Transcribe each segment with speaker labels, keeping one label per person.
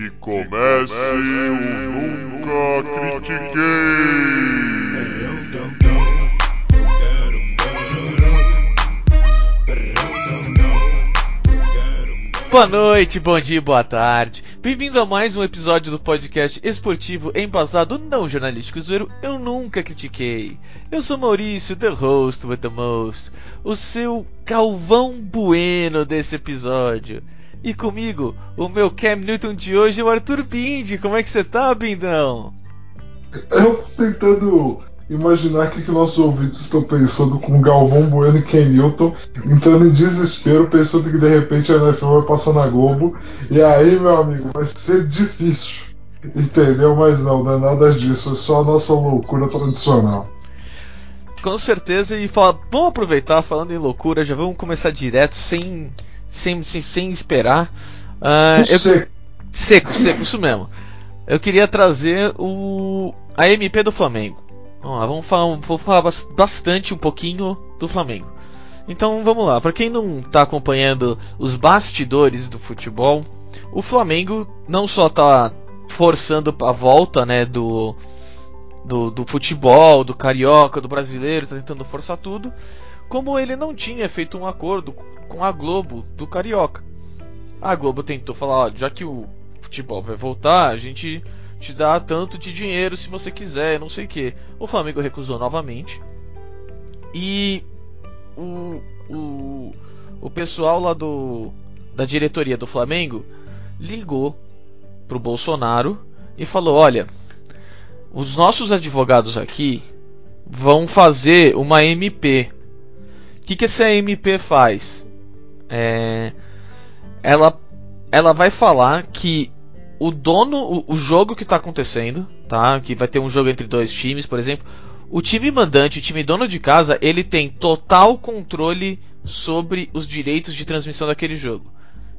Speaker 1: Que comece o Nunca Critiquei!
Speaker 2: Boa noite, bom dia, boa tarde. Bem-vindo a mais um episódio do podcast esportivo embasado não jornalístico zoeiro Eu Nunca Critiquei. Eu sou Maurício, the host with the most, o seu Calvão Bueno desse episódio. E comigo, o meu Cam Newton de hoje é o Arthur Bindi. Como é que você tá, Bindão?
Speaker 3: Eu tô tentando imaginar o que, que nossos ouvintes estão pensando com Galvão Bueno e Ken Newton, entrando em desespero, pensando que de repente a NFL vai passar na Globo. E aí, meu amigo, vai ser difícil. Entendeu? Mas não, não é nada disso, é só a nossa loucura tradicional.
Speaker 2: Com certeza, e fala, vamos aproveitar falando em loucura, já vamos começar direto, sem, sem, sem, sem esperar. Uh, eu...
Speaker 3: seco.
Speaker 2: seco, seco, isso mesmo. Eu queria trazer o a MP do Flamengo. Vamos lá, vamos falar, vou falar bastante um pouquinho do Flamengo. Então vamos lá, para quem não está acompanhando os bastidores do futebol, o Flamengo não só está forçando a volta né, do, do, do, futebol, do carioca, do brasileiro, está tentando forçar tudo, como ele não tinha feito um acordo com a Globo do carioca. A Globo tentou falar, ó, já que o futebol vai voltar, a gente te dá tanto de dinheiro se você quiser, não sei o que. O Flamengo recusou novamente. E o, o, o pessoal lá do da diretoria do Flamengo ligou pro Bolsonaro e falou: "Olha, os nossos advogados aqui vão fazer uma MP. O que, que essa MP faz? É, ela, ela vai falar que o dono, o, o jogo que está acontecendo, tá? Que vai ter um jogo entre dois times, por exemplo. O time mandante, o time dono de casa, ele tem total controle sobre os direitos de transmissão daquele jogo.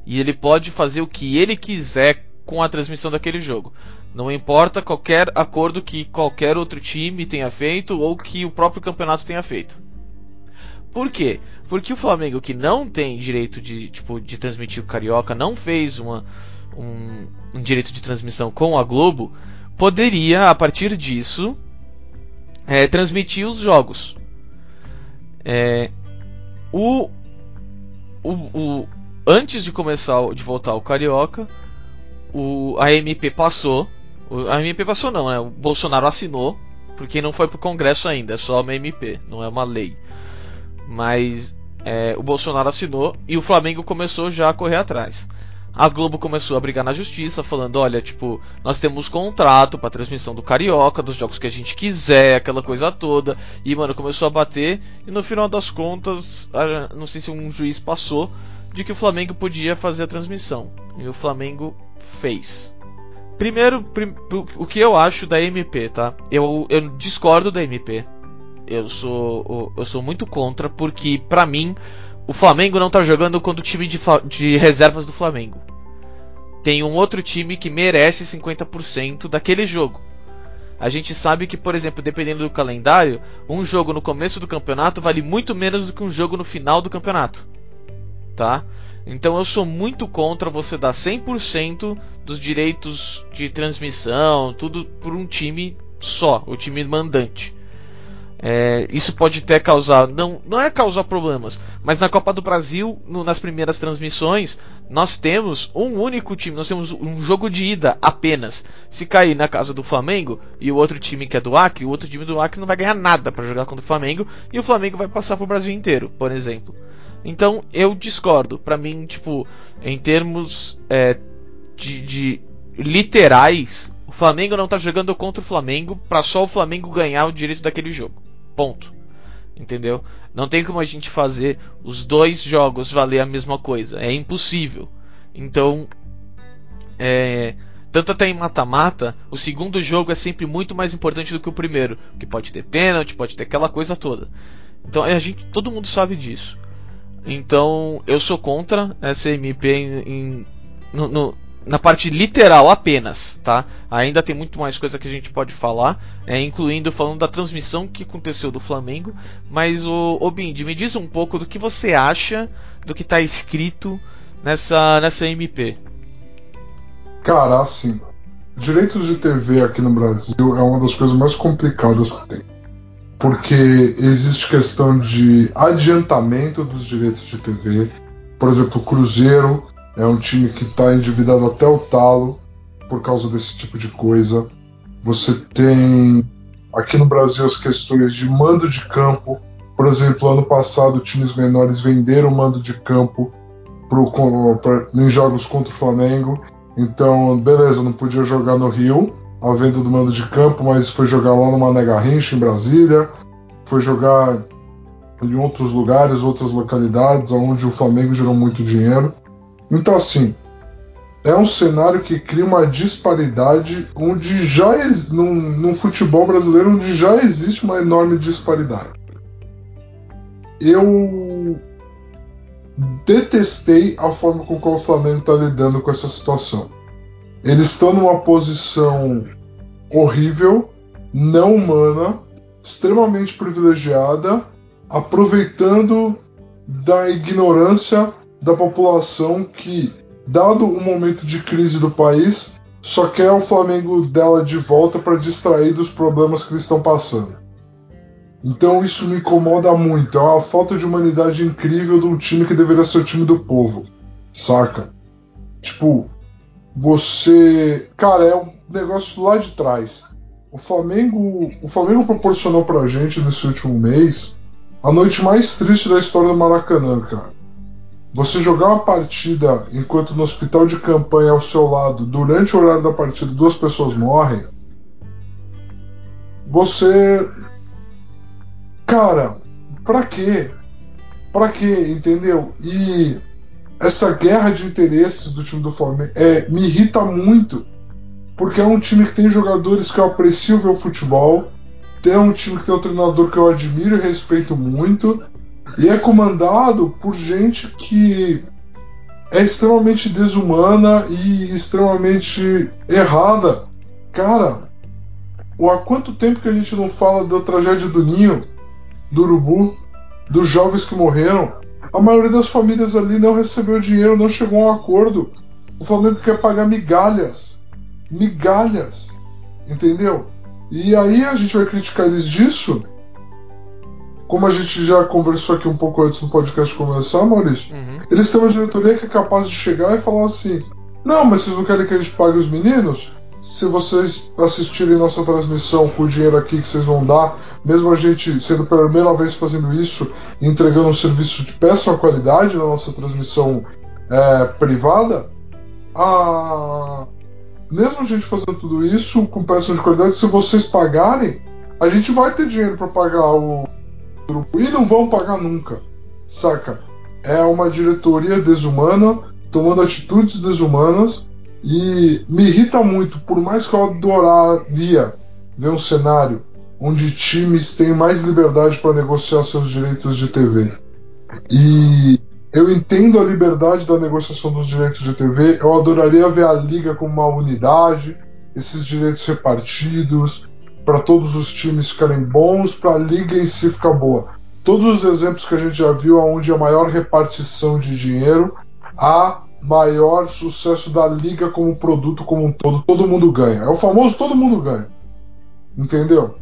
Speaker 2: E ele pode fazer o que ele quiser com a transmissão daquele jogo. Não importa qualquer acordo que qualquer outro time tenha feito ou que o próprio campeonato tenha feito. Por quê? Porque o Flamengo que não tem direito de, tipo, de transmitir o Carioca não fez uma, um, um direito de transmissão com a Globo, poderia, a partir disso, é, transmitir os jogos. É, o, o, o, antes de começar de voltar o Carioca, o, a MP passou. A MP passou não, né? O Bolsonaro assinou, porque não foi pro Congresso ainda, é só uma MP, não é uma lei. Mas é, o Bolsonaro assinou e o Flamengo começou já a correr atrás. A Globo começou a brigar na justiça, falando: olha, tipo, nós temos contrato para transmissão do Carioca, dos jogos que a gente quiser, aquela coisa toda. E, mano, começou a bater. E no final das contas, não sei se um juiz passou de que o Flamengo podia fazer a transmissão. E o Flamengo fez. Primeiro, prim, o que eu acho da MP, tá? Eu, eu discordo da MP. Eu sou, eu sou muito contra, porque, pra mim, o Flamengo não tá jogando contra o time de, de reservas do Flamengo. Tem um outro time que merece 50% daquele jogo. A gente sabe que, por exemplo, dependendo do calendário, um jogo no começo do campeonato vale muito menos do que um jogo no final do campeonato. Tá? Então eu sou muito contra você dar 100% dos direitos de transmissão, tudo por um time só, o time mandante. É, isso pode até causar, não, não é causar problemas, mas na Copa do Brasil, no, nas primeiras transmissões, nós temos um único time, nós temos um jogo de ida apenas. Se cair na casa do Flamengo e o outro time que é do Acre, o outro time do Acre não vai ganhar nada para jogar contra o Flamengo e o Flamengo vai passar pro Brasil inteiro, por exemplo. Então eu discordo. Para mim, tipo, em termos é, de, de literais, o Flamengo não tá jogando contra o Flamengo para só o Flamengo ganhar o direito daquele jogo. Ponto. Entendeu? Não tem como a gente fazer os dois jogos valer a mesma coisa. É impossível. Então, é, tanto até em mata-mata, o segundo jogo é sempre muito mais importante do que o primeiro. Que pode ter pênalti, pode ter aquela coisa toda. Então a gente, todo mundo sabe disso. Então eu sou contra essa MP em, em no, no, na parte literal apenas, tá? Ainda tem muito mais coisa que a gente pode falar, é, incluindo falando da transmissão que aconteceu do Flamengo. Mas o, o Bindi, me diz um pouco do que você acha do que está escrito nessa, nessa MP.
Speaker 3: Cara, assim, direitos de TV aqui no Brasil é uma das coisas mais complicadas que tem. Porque existe questão de adiantamento dos direitos de TV. Por exemplo, o Cruzeiro é um time que está endividado até o talo por causa desse tipo de coisa. Você tem aqui no Brasil as questões de mando de campo. Por exemplo, ano passado times menores venderam mando de campo pro, pra, em jogos contra o Flamengo. Então, beleza, não podia jogar no Rio, a venda do mando de campo, mas foi jogar lá no Mané Garrincha, em Brasília, foi jogar em outros lugares, outras localidades, onde o Flamengo gerou muito dinheiro. Então, assim, é um cenário que cria uma disparidade onde já no, no futebol brasileiro onde já existe uma enorme disparidade. Eu detestei a forma com que o Flamengo está lidando com essa situação. Eles estão numa posição horrível, não humana, extremamente privilegiada, aproveitando da ignorância da população que, dado o momento de crise do país, só quer o Flamengo dela de volta para distrair dos problemas que eles estão passando. Então isso me incomoda muito. É uma falta de humanidade incrível de um time que deveria ser o time do povo. Saca? Tipo, você. Cara, é um negócio lá de trás. O Flamengo, o Flamengo proporcionou pra gente nesse último mês a noite mais triste da história do Maracanã, cara. Você jogar uma partida enquanto no hospital de campanha ao seu lado, durante o horário da partida, duas pessoas morrem. Você Cara, pra quê? Pra quê, entendeu? E essa guerra de interesses do time do Flamengo é, me irrita muito, porque é um time que tem jogadores que eu aprecio ver o futebol, tem um time que tem um treinador que eu admiro e respeito muito, e é comandado por gente que é extremamente desumana e extremamente errada. Cara, há quanto tempo que a gente não fala da tragédia do Ninho? do urubu, dos jovens que morreram. A maioria das famílias ali não recebeu dinheiro, não chegou a um acordo. O Flamengo quer pagar migalhas. Migalhas. Entendeu? E aí a gente vai criticar eles disso. Como a gente já conversou aqui um pouco antes no podcast começar, Maurício, uhum. eles têm uma diretoria que é capaz de chegar e falar assim: Não, mas vocês não querem que a gente pague os meninos? Se vocês assistirem nossa transmissão com o dinheiro aqui que vocês vão dar mesmo a gente sendo pela primeira vez fazendo isso, entregando um serviço de péssima qualidade na nossa transmissão é, privada, a... mesmo a gente fazendo tudo isso com péssima de qualidade, se vocês pagarem, a gente vai ter dinheiro para pagar o grupo e não vão pagar nunca, saca? É uma diretoria desumana tomando atitudes desumanas e me irrita muito, por mais que eu adoraria ver um cenário onde times têm mais liberdade para negociar seus direitos de TV. E eu entendo a liberdade da negociação dos direitos de TV, eu adoraria ver a liga como uma unidade, esses direitos repartidos, para todos os times ficarem bons, para a liga em si ficar boa. Todos os exemplos que a gente já viu, onde a maior repartição de dinheiro, a maior sucesso da liga como produto como um todo, todo mundo ganha. É o famoso todo mundo ganha. Entendeu?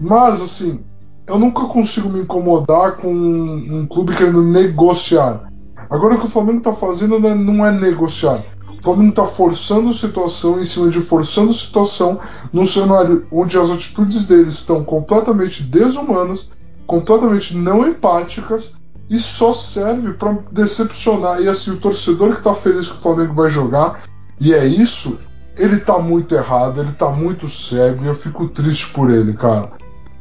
Speaker 3: Mas, assim, eu nunca consigo me incomodar com um, clube querendo negociar. Agora o que o Flamengo está fazendo não é negociar. Flamengo está forçando situação em cima de forçando situação num cenário onde as atitudes deles estão completamente desumanas, completamente não empáticas e só serve para decepcionar. E assim, o torcedor que está feliz que o Flamengo vai jogar, e é isso, ele está muito errado, ele está muito cego e eu fico triste por ele, cara.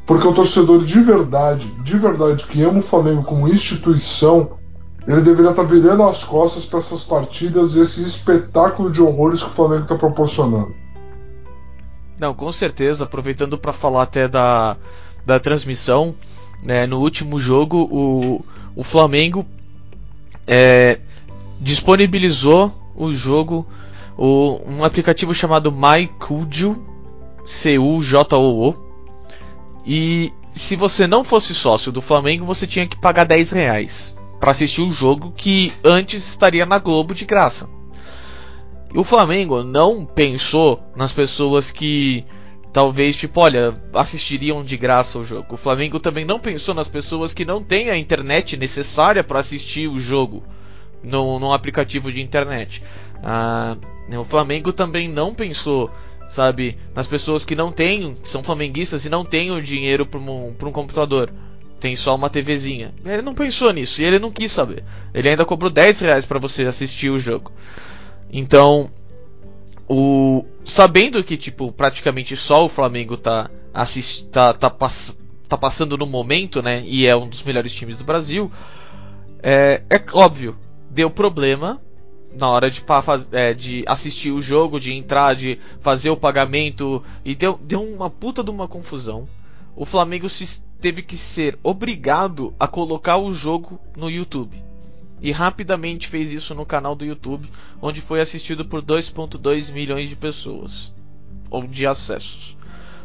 Speaker 3: Porque o torcedor de verdade, de verdade, que ama o Flamengo como instituição, ele deveria estar virando as costas para essas partidas e esse espetáculo de horrores que o Flamengo está proporcionando.
Speaker 2: Não, com certeza. Aproveitando para falar até da, da transmissão, né, no último jogo o, o Flamengo é, disponibilizou o jogo, o, um aplicativo chamado MyCujo, C-U-J-O-O, e se você não fosse sócio do Flamengo, você tinha que pagar 10 reais para assistir o jogo que antes estaria na Globo de graça. E o Flamengo não pensou nas pessoas que talvez, tipo, olha, assistiriam de graça o jogo. O Flamengo também não pensou nas pessoas que não têm a internet necessária para assistir o jogo no, no aplicativo de internet. Ah, o Flamengo também não pensou, sabe, nas pessoas que não têm, são flamenguistas e não têm o dinheiro para um, um computador. Tem só uma TVzinha. Ele não pensou nisso e ele não quis saber. Ele ainda cobrou 10 reais para você assistir o jogo. Então, o sabendo que tipo praticamente só o Flamengo tá assist, tá, tá, pass, tá passando no momento, né, e é um dos melhores times do Brasil, é, é óbvio, deu problema na hora de, é, de assistir o jogo, de entrar, de fazer o pagamento e deu, deu uma puta de uma confusão. O Flamengo se, teve que ser obrigado a colocar o jogo no YouTube e rapidamente fez isso no canal do YouTube, onde foi assistido por 2.2 milhões de pessoas ou de acessos.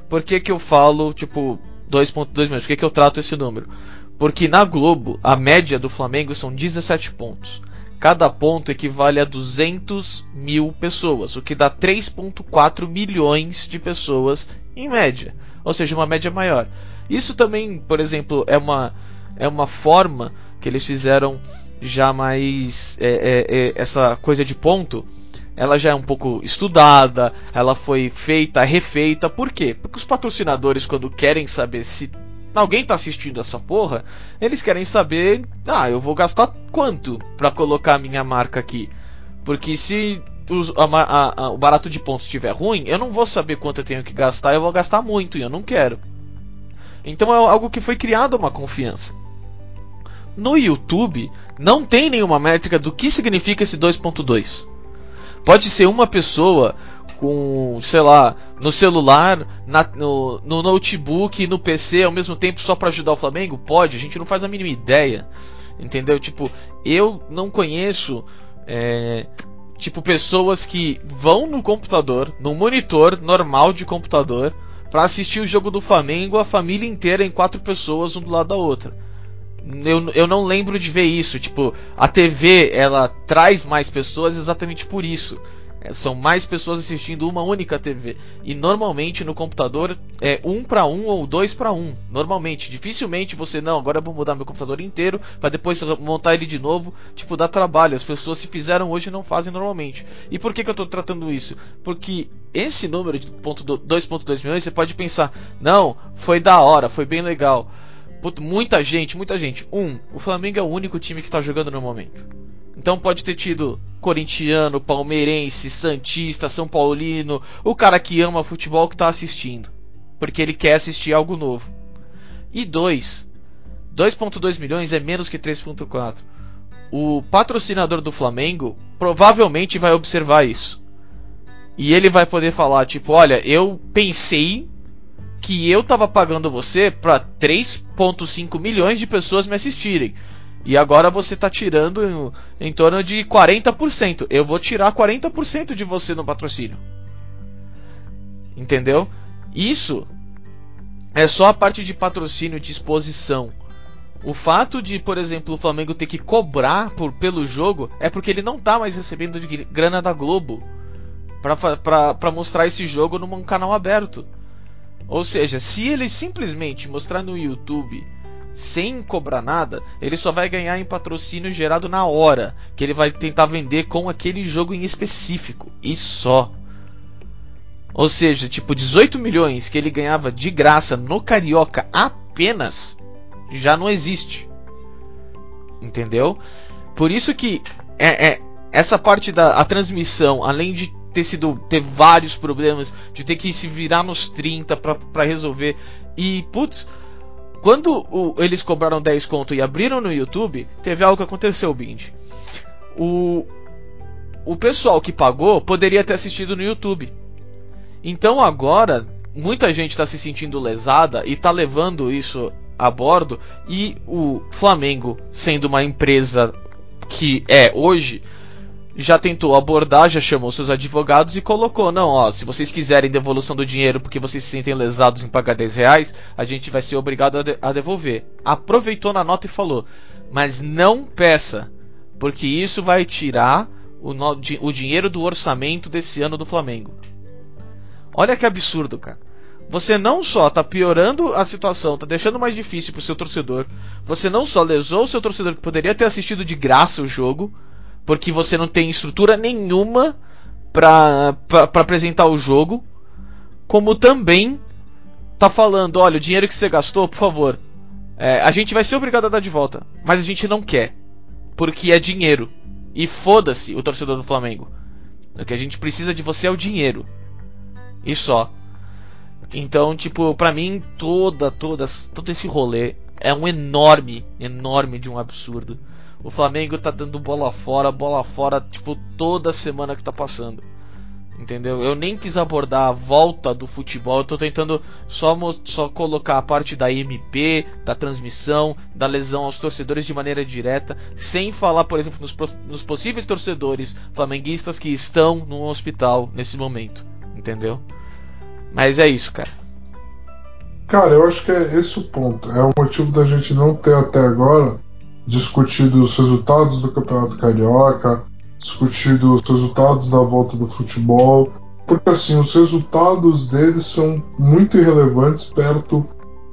Speaker 2: Por que, que eu falo tipo 2.2 milhões? Por que, que eu trato esse número? Porque na Globo a média do Flamengo são 17 pontos. Cada ponto equivale a 200 mil pessoas, o que dá 3,4 milhões de pessoas em média, ou seja, uma média maior. Isso também, por exemplo, é uma, é uma forma que eles fizeram já mais é, é, é, essa coisa de ponto ela já é um pouco estudada, ela foi feita, refeita. Por quê? Porque os patrocinadores, quando querem saber se alguém está assistindo essa porra, eles querem saber, ah, eu vou gastar quanto para colocar a minha marca aqui. Porque se os, a, a, a, o barato de pontos estiver ruim, eu não vou saber quanto eu tenho que gastar, eu vou gastar muito e eu não quero. Então é algo que foi criado uma confiança. No YouTube, não tem nenhuma métrica do que significa esse 2.2. Pode ser uma pessoa com, sei lá, no celular, na, no, no notebook no PC ao mesmo tempo só para ajudar o Flamengo? Pode, a gente não faz a mínima ideia. Entendeu? Tipo, eu não conheço. É, tipo, pessoas que vão no computador, no monitor normal de computador, para assistir o jogo do Flamengo, a família inteira em quatro pessoas, um do lado da outra eu, eu não lembro de ver isso. Tipo, a TV ela traz mais pessoas exatamente por isso. São mais pessoas assistindo uma única TV. E normalmente no computador é um para um ou dois para um. Normalmente. Dificilmente você, não, agora eu vou mudar meu computador inteiro para depois montar ele de novo. Tipo, dá trabalho. As pessoas se fizeram hoje não fazem normalmente. E por que, que eu estou tratando isso? Porque esse número de 2.2 milhões você pode pensar, não, foi da hora, foi bem legal. Puta, muita gente, muita gente. Um, o Flamengo é o único time que tá jogando no momento. Então pode ter tido corintiano, palmeirense, santista, são paulino, o cara que ama futebol que tá assistindo, porque ele quer assistir algo novo. E dois, 2.2 milhões é menos que 3.4. O patrocinador do Flamengo provavelmente vai observar isso. E ele vai poder falar tipo, olha, eu pensei que eu tava pagando você para 3.5 milhões de pessoas me assistirem. E agora você tá tirando em, em torno de 40%. Eu vou tirar 40% de você no patrocínio. Entendeu? Isso é só a parte de patrocínio de exposição. O fato de, por exemplo, o Flamengo ter que cobrar por, pelo jogo é porque ele não tá mais recebendo de grana da Globo para mostrar esse jogo num canal aberto. Ou seja, se ele simplesmente mostrar no YouTube sem cobrar nada, ele só vai ganhar em patrocínio gerado na hora, que ele vai tentar vender com aquele jogo em específico e só. Ou seja, tipo 18 milhões que ele ganhava de graça no Carioca apenas já não existe. Entendeu? Por isso que é, é essa parte da a transmissão, além de ter sido ter vários problemas, de ter que se virar nos 30 para resolver. E putz, quando o, eles cobraram 10 conto e abriram no YouTube, teve algo que aconteceu, Bind. O o pessoal que pagou poderia ter assistido no YouTube. Então agora muita gente está se sentindo lesada e está levando isso a bordo e o Flamengo sendo uma empresa que é hoje já tentou abordar, já chamou seus advogados e colocou: não, ó, se vocês quiserem devolução do dinheiro porque vocês se sentem lesados em pagar 10 reais, a gente vai ser obrigado a, de a devolver. Aproveitou na nota e falou: mas não peça, porque isso vai tirar o, o dinheiro do orçamento desse ano do Flamengo. Olha que absurdo, cara. Você não só tá piorando a situação, tá deixando mais difícil pro seu torcedor. Você não só lesou o seu torcedor que poderia ter assistido de graça o jogo, porque você não tem estrutura nenhuma para apresentar o jogo, como também tá falando, olha, o dinheiro que você gastou, por favor, é, a gente vai ser obrigado a dar de volta, mas a gente não quer, porque é dinheiro. E foda-se o torcedor do Flamengo. O que a gente precisa de você é o dinheiro. E só. Então, tipo, pra mim, toda, toda, todo esse rolê é um enorme, enorme de um absurdo. O Flamengo tá dando bola fora, bola fora, tipo, toda semana que tá passando. Entendeu? Eu nem quis abordar a volta do futebol, eu tô tentando só, só colocar a parte da MP, da transmissão, da lesão aos torcedores de maneira direta, sem falar, por exemplo, nos, nos possíveis torcedores flamenguistas que estão no hospital nesse momento. Entendeu? Mas é isso, cara.
Speaker 3: Cara, eu acho que é esse o ponto. É o motivo da gente não ter até agora discutido os resultados do Campeonato Carioca, discutido os resultados da volta do futebol, porque assim, os resultados deles são muito irrelevantes perto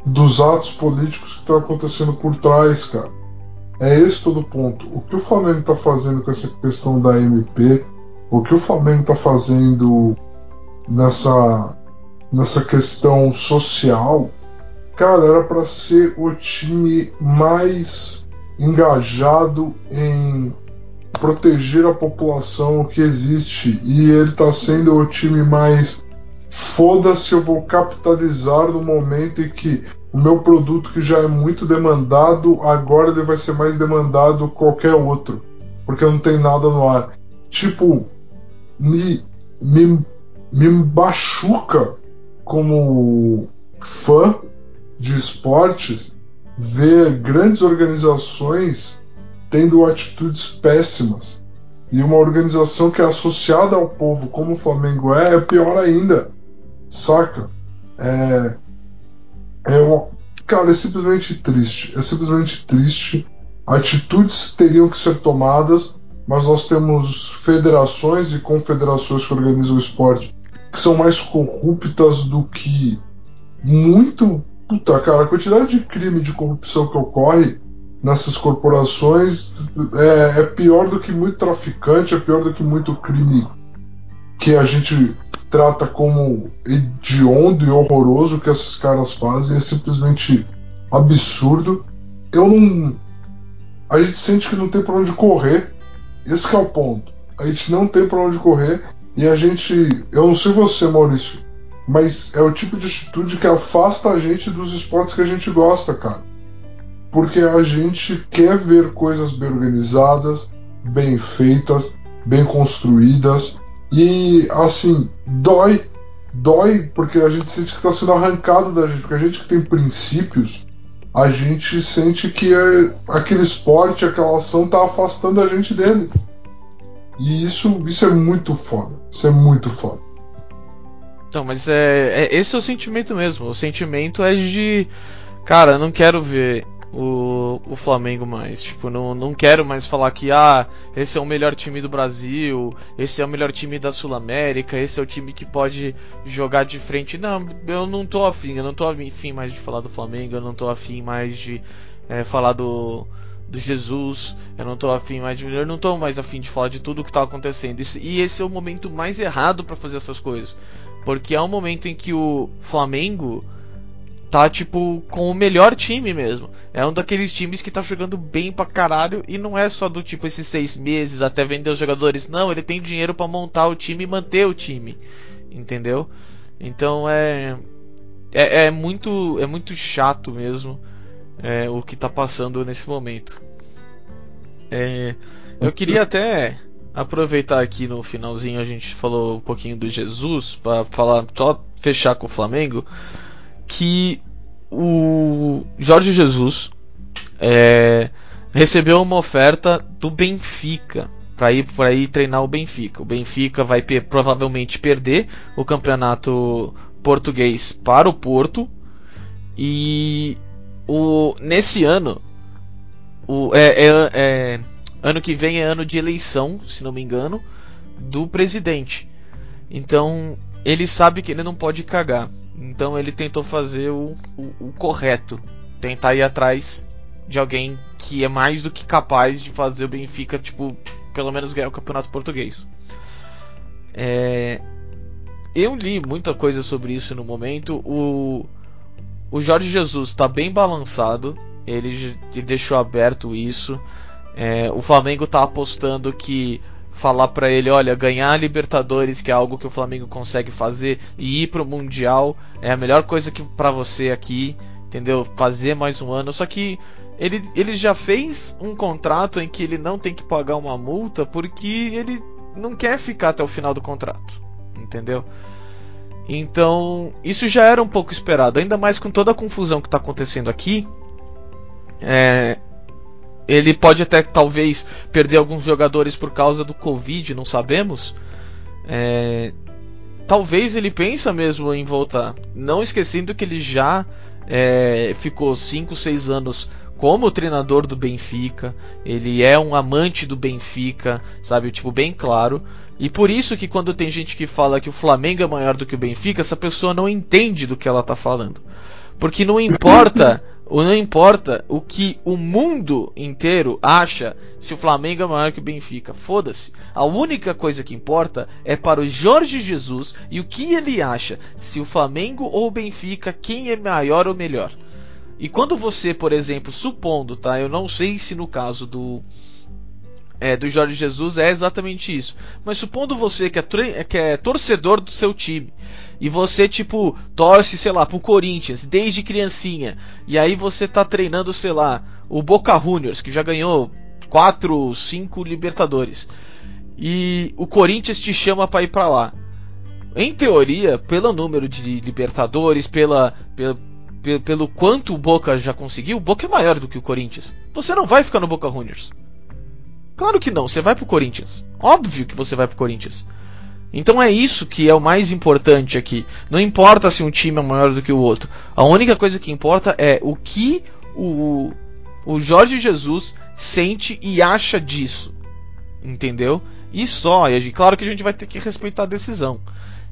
Speaker 3: dos atos políticos que estão acontecendo por trás, cara. É esse todo o ponto. O que o Flamengo está fazendo com essa questão da MP, o que o Flamengo está fazendo nessa, nessa questão social, cara, era para ser o time mais engajado em proteger a população que existe e ele está sendo o time mais foda-se, eu vou capitalizar no momento em que o meu produto que já é muito demandado, agora ele vai ser mais demandado qualquer outro, porque não tem nada no ar. Tipo, me, me, me machuca como fã de esportes ver grandes organizações tendo atitudes péssimas. E uma organização que é associada ao povo, como o Flamengo é, é pior ainda. Saca? É. É uma. Cara, é simplesmente triste. É simplesmente triste. Atitudes teriam que ser tomadas, mas nós temos federações e confederações que organizam o esporte que são mais corruptas do que muito. Puta, cara, a quantidade de crime de corrupção que ocorre nessas corporações é, é, pior do que muito traficante, é pior do que muito crime que a gente trata como hediondo e horroroso que esses caras fazem, é simplesmente absurdo. Eu não. A gente sente que não tem para onde correr. Esse é o ponto. A gente não tem para onde correr e a gente. Eu não sei você, Maurício, mas é o tipo de atitude que afasta a gente dos esportes que a gente gosta, cara porque a gente quer ver coisas bem organizadas, bem feitas, bem construídas e assim dói, dói porque a gente sente que está sendo arrancado da gente, porque a gente que tem princípios, a gente sente que é, aquele esporte, aquela ação está afastando a gente dele. E isso, isso é muito foda. Isso é muito foda.
Speaker 2: Então, mas é, é esse é o sentimento mesmo. O sentimento é de, cara, eu não quero ver o, o Flamengo mais. Tipo, não, não quero mais falar que ah, esse é o melhor time do Brasil, esse é o melhor time da Sul América, esse é o time que pode jogar de frente. Não, eu não tô afim, eu não tô afim mais de falar do Flamengo, eu não tô afim mais de é, falar do, do Jesus, eu não tô afim mais de. Eu não tô mais afim de falar de tudo o que tá acontecendo. E esse é o momento mais errado para fazer essas coisas. Porque é um momento em que o Flamengo tá, tipo, com o melhor time mesmo. É um daqueles times que tá jogando bem pra caralho e não é só do tipo esses seis meses até vender os jogadores. Não, ele tem dinheiro para montar o time e manter o time. Entendeu? Então é. É, é muito, é muito chato mesmo é, o que tá passando nesse momento. É, eu queria até aproveitar aqui no finalzinho a gente falou um pouquinho do Jesus para falar só fechar com o Flamengo que o Jorge Jesus é, recebeu uma oferta do Benfica para ir para ir treinar o Benfica. O Benfica vai provavelmente perder o campeonato português para o Porto e o nesse ano o é, é, é ano que vem é ano de eleição, se não me engano, do presidente. Então ele sabe que ele não pode cagar. Então ele tentou fazer o, o, o correto, tentar ir atrás de alguém que é mais do que capaz de fazer o Benfica, tipo, pelo menos ganhar o campeonato português. É... Eu li muita coisa sobre isso no momento. O, o Jorge Jesus está bem balançado. Ele, ele, deixou aberto isso. É... O Flamengo está apostando que falar para ele, olha, ganhar a Libertadores, que é algo que o Flamengo consegue fazer, e ir pro Mundial é a melhor coisa que para você aqui, entendeu? Fazer mais um ano. Só que ele, ele já fez um contrato em que ele não tem que pagar uma multa porque ele não quer ficar até o final do contrato, entendeu? Então, isso já era um pouco esperado, ainda mais com toda a confusão que está acontecendo aqui. É, ele pode até talvez perder alguns jogadores por causa do Covid, não sabemos. É, talvez ele pensa mesmo em voltar, não esquecendo que ele já é, ficou 5, 6 anos como treinador do Benfica, ele é um amante do Benfica, sabe, tipo bem claro. E por isso que quando tem gente que fala que o Flamengo é maior do que o Benfica, essa pessoa não entende do que ela tá falando. Porque não importa, não importa o que o mundo inteiro acha se o Flamengo é maior que o Benfica. Foda-se. A única coisa que importa é para o Jorge Jesus e o que ele acha se o Flamengo ou o Benfica quem é maior ou melhor. E quando você, por exemplo, supondo, tá? Eu não sei se no caso do é, do Jorge Jesus é exatamente isso. Mas supondo você que é, que é torcedor do seu time e você tipo torce, sei lá, pro Corinthians desde criancinha e aí você tá treinando, sei lá, o Boca Juniors que já ganhou 4, 5 Libertadores e o Corinthians te chama para ir para lá. Em teoria, pelo número de Libertadores, pela, pela pelo quanto o Boca já conseguiu, o Boca é maior do que o Corinthians. Você não vai ficar no Boca Juniors. Claro que não, você vai pro Corinthians. Óbvio que você vai pro Corinthians. Então é isso que é o mais importante aqui. Não importa se um time é maior do que o outro. A única coisa que importa é o que o, o Jorge Jesus sente e acha disso. Entendeu? E só. E claro que a gente vai ter que respeitar a decisão.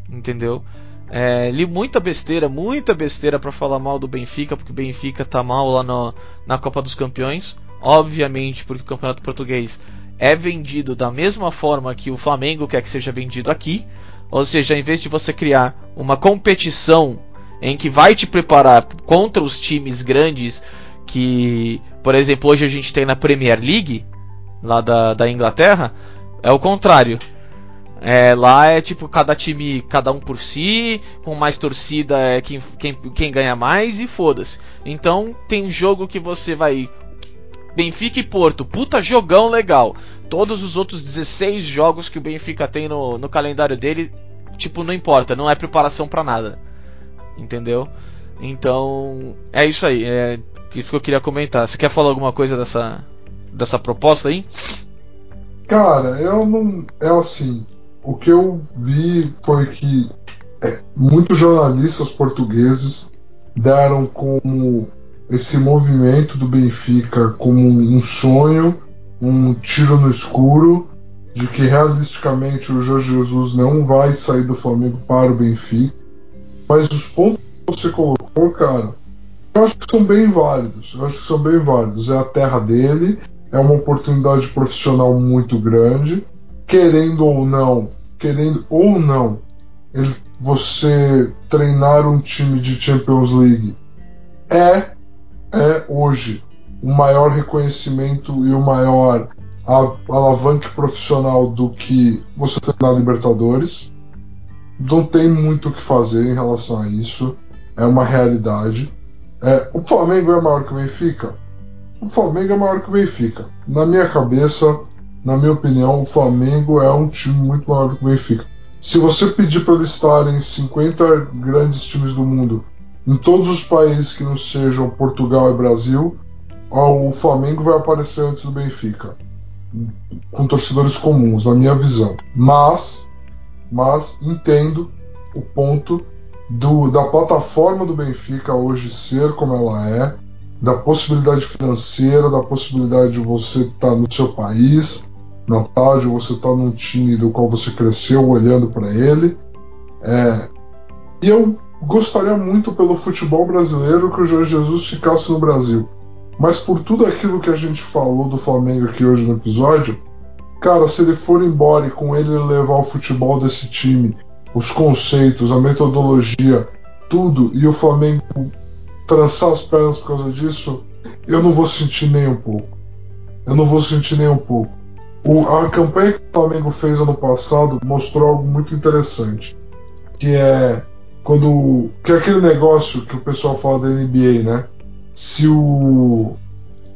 Speaker 2: Entendeu? É, li muita besteira, muita besteira para falar mal do Benfica, porque o Benfica tá mal lá no, na Copa dos Campeões. Obviamente, porque o Campeonato Português é vendido da mesma forma que o Flamengo quer que seja vendido aqui. Ou seja, em vez de você criar uma competição em que vai te preparar contra os times grandes que, por exemplo, hoje a gente tem na Premier League, lá da, da Inglaterra, é o contrário. É, lá é tipo cada time, cada um por si, com mais torcida é quem, quem, quem ganha mais e foda-se. Então tem jogo que você vai. Benfica e Porto, puta jogão legal. Todos os outros 16 jogos que o Benfica tem no, no calendário dele, tipo, não importa, não é preparação para nada. Entendeu? Então, é isso aí. É isso que eu queria comentar. Você quer falar alguma coisa dessa, dessa proposta aí?
Speaker 3: Cara, eu não. É assim o que eu vi foi que é, muitos jornalistas portugueses deram como esse movimento do Benfica como um sonho, um tiro no escuro, de que realisticamente o Jorge Jesus não vai sair do Flamengo para o Benfica. Mas os pontos que você colocou, cara, eu acho que são bem válidos. Eu acho que são bem válidos. É a terra dele, é uma oportunidade profissional muito grande querendo ou não, querendo ou não, ele, você treinar um time de Champions League é é hoje o maior reconhecimento e o maior alavanque profissional do que você treinar Libertadores. Não tem muito o que fazer em relação a isso. É uma realidade. É, o Flamengo é maior que o Benfica? O Flamengo é maior que o Benfica. Na minha cabeça, na minha opinião, o Flamengo é um time muito maior que o Benfica. Se você pedir para listarem 50 grandes times do mundo em todos os países que não sejam Portugal e Brasil, o Flamengo vai aparecer antes do Benfica, com torcedores comuns, na minha visão. Mas, mas entendo o ponto do, da plataforma do Benfica hoje ser como ela é, da possibilidade financeira, da possibilidade de você estar tá no seu país natal, de você estar tá num time do qual você cresceu olhando para ele. É, e eu gostaria muito pelo futebol brasileiro que o Jorge Jesus ficasse no Brasil. Mas por tudo aquilo que a gente falou do Flamengo aqui hoje no episódio, cara, se ele for embora e com ele levar o futebol desse time, os conceitos, a metodologia, tudo, e o Flamengo trançar as pernas por causa disso, eu não vou sentir nem um pouco. Eu não vou sentir nem um pouco. O, a campanha que o Flamengo fez ano passado mostrou algo muito interessante, que é quando que é aquele negócio que o pessoal fala da NBA, né? Se o